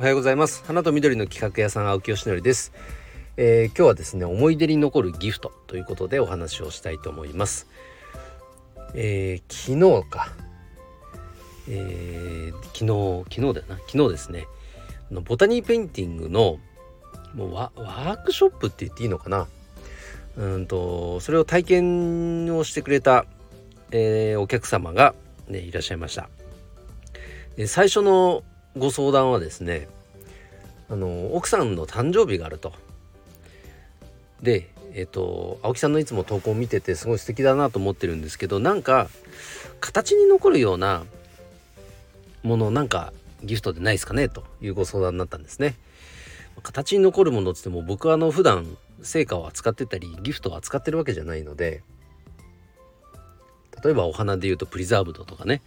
おはようございます。花と緑の企画屋さん青木よしのりです、えー、今日はですね思い出に残るギフトということでお話をしたいと思います、えー、昨日か、えー、昨日昨日だよな。昨日ですね。のボタニーペインティングのもうワークショップって言っていいのかな。うんとそれを体験をしてくれた、えー、お客様が、ね、いらっしゃいました。最初のご相談はですねあの奥さんの誕生日があると。でえっ、と青木さんのいつも投稿を見ててすごい素敵だなと思ってるんですけどなんか形に残るようなものなんかギフトでないですかねというご相談になったんですね。形に残るものっつっても僕はあの普段成果を扱ってたりギフトを扱ってるわけじゃないので例えばお花で言うとプリザーブドとかね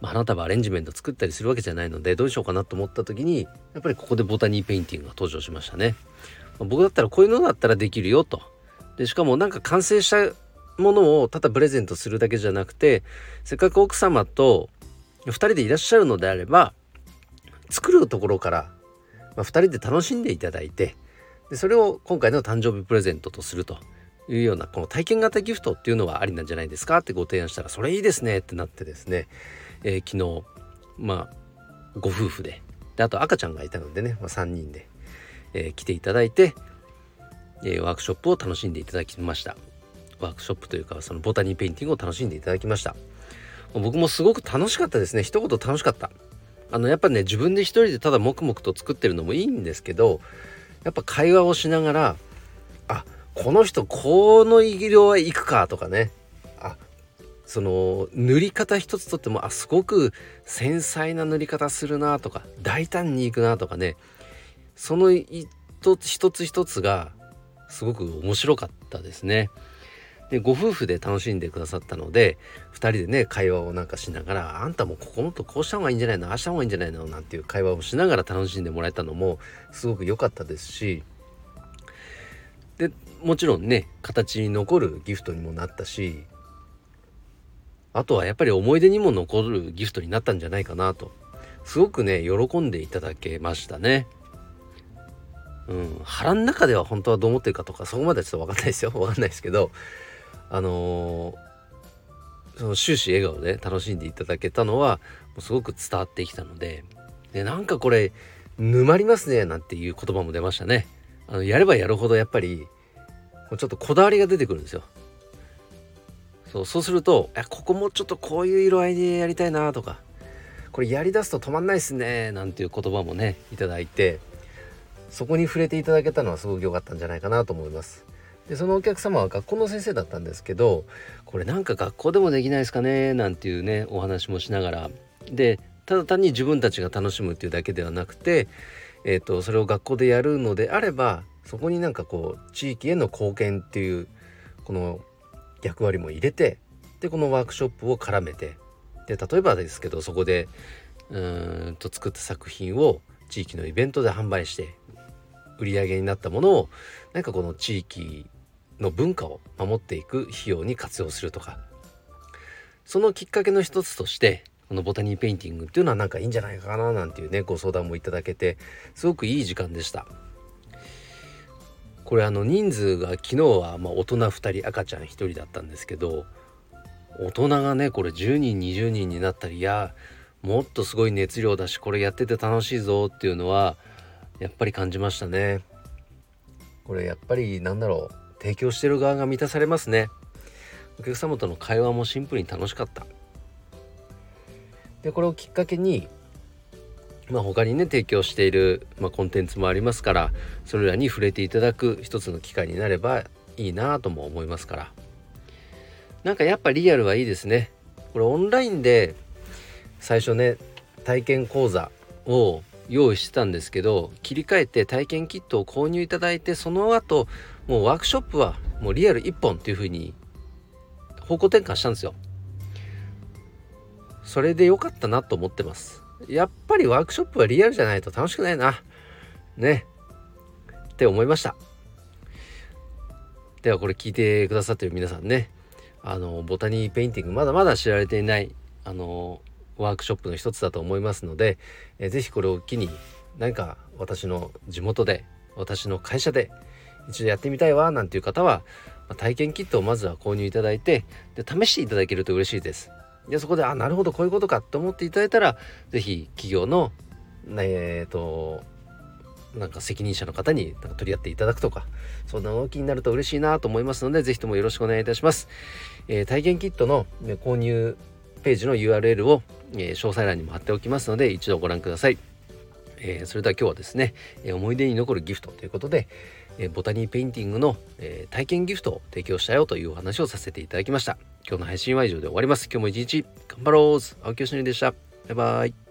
まあ、花束アレンジメント作ったりするわけじゃないのでどうしようかなと思った時にやっぱりここでボタニーペインティングが登場しましたね。まあ、僕だったらこういうのだったらできるよと。でしかもなんか完成したものをただプレゼントするだけじゃなくてせっかく奥様と2人でいらっしゃるのであれば作るところから、まあ、2人で楽しんでいただいてでそれを今回の誕生日プレゼントとするというようなこの体験型ギフトっていうのはありなんじゃないですかってご提案したらそれいいですねってなってですね。えー、昨日まあご夫婦で。であと赤ちゃんがいたのでね、まあ、3人で、えー、来ていただいて、えー、ワークショップを楽しんでいただきました。ワークショップというかそのボタニーペインティングを楽しんでいただきました。僕もすごく楽しかったですね。一言楽しかった。あのやっぱね自分で一人でただ黙々と作ってるのもいいんですけどやっぱ会話をしながらあこの人この色はいくかとかねあその塗り方一つとってもあすごく繊細な塗り方するなとか大胆にいくなとかねその一つ一つ一つがすごく面白かったですね。でご夫婦で楽しんでくださったので2人でね会話をなんかしながら「あんたもここもっとこうした方がいいんじゃないのああした方がいいんじゃないの?」なんていう会話をしながら楽しんでもらえたのもすごく良かったですしでもちろんね形に残るギフトにもなったしあとはやっぱり思い出にも残るギフトになったんじゃないかなとすごくね喜んでいただけましたね。うん、腹の中では本当はどう思ってるかとかそこまではちょっと分かんないですよ分かんないですけどあのー、その終始笑顔で楽しんでいただけたのはもうすごく伝わってきたのででなんかこれ沼りますねなんていう言葉も出ましたねあのやればやるほどやっぱりちょっとこだわりが出てくるんですよそうそうするとここもちょっとこういう色合いでやりたいなとかこれやりだすと止まんないっすねなんていう言葉もねいただいてそこに触れていただけたのはすごく良かったんじゃないかなと思います。でそのお客様は学校の先生だったんですけどこれなんか学校でもできないですかねなんていうねお話もしながらでただ単に自分たちが楽しむっていうだけではなくて、えーと、それを学校でやるのであればそこになんかこう地域への貢献っていうこの役割も入れてでこのワークショップを絡めてで例えばですけどそこでうんと作った作品を地域のイベントで販売して売り上げになったものをなんかこの地域の文化を守っていく費用に活用するとかそのきっかけの一つとしてこのボタニーペインティングっていうのはなんかいいんじゃないかななんていうねご相談もいただけてすごくいい時間でした。これあの人数が昨日はま大人2人赤ちゃん1人だったんですけど大人がねこれ10人20人になったりいやもっとすごい熱量だしこれやってて楽しいぞっていうのはやっぱり感じましたね。これやっぱりなんだろう提供してる側が満たされますね。お客様との会話もシンプルに楽しかった。でこれをきっかけにまあ、他にね提供している、まあ、コンテンツもありますからそれらに触れていただく一つの機会になればいいなとも思いますから。なんかやっぱリアルはいいですね。これオンラインで最初ね体験講座を用意してたんですけど切り替えて体験キットを購入いただいてその後もうワークショップはもうリアル1本っていう風に方向転換したんですよ。それで良かったなと思ってますやっぱりワークショップはリアルじゃないと楽しくないな。ね。って思いました。ではこれ聞いてくださってる皆さんね、あの、ボタニーペインティングまだまだ知られていない、あの、ワークショップの一つだと思いますので、えー、ぜひこれを機に何か私の地元で私の会社で一度やってみたいわなんていう方は体験キットをまずは購入いただいてで試していただけると嬉しいです。でそこであなるほどこういうことかと思っていただいたら是非企業のえっ、ー、となんか責任者の方になんか取り合っていただくとかそんな動きになると嬉しいなと思いますので是非ともよろしくお願いいたします。えー、体験キットの、ね、購入ページの URL を、えー、詳細欄にも貼っておきますので一度ご覧ください。えー、それでは今日はですね、え思い出に残るギフトということで、えボタニーペインティングの、え体験ギフトを提供したよというお話をさせていただきました。今日の配信は以上で終わります。今日も一日頑張ろう青木よしのりでした。バイバイ。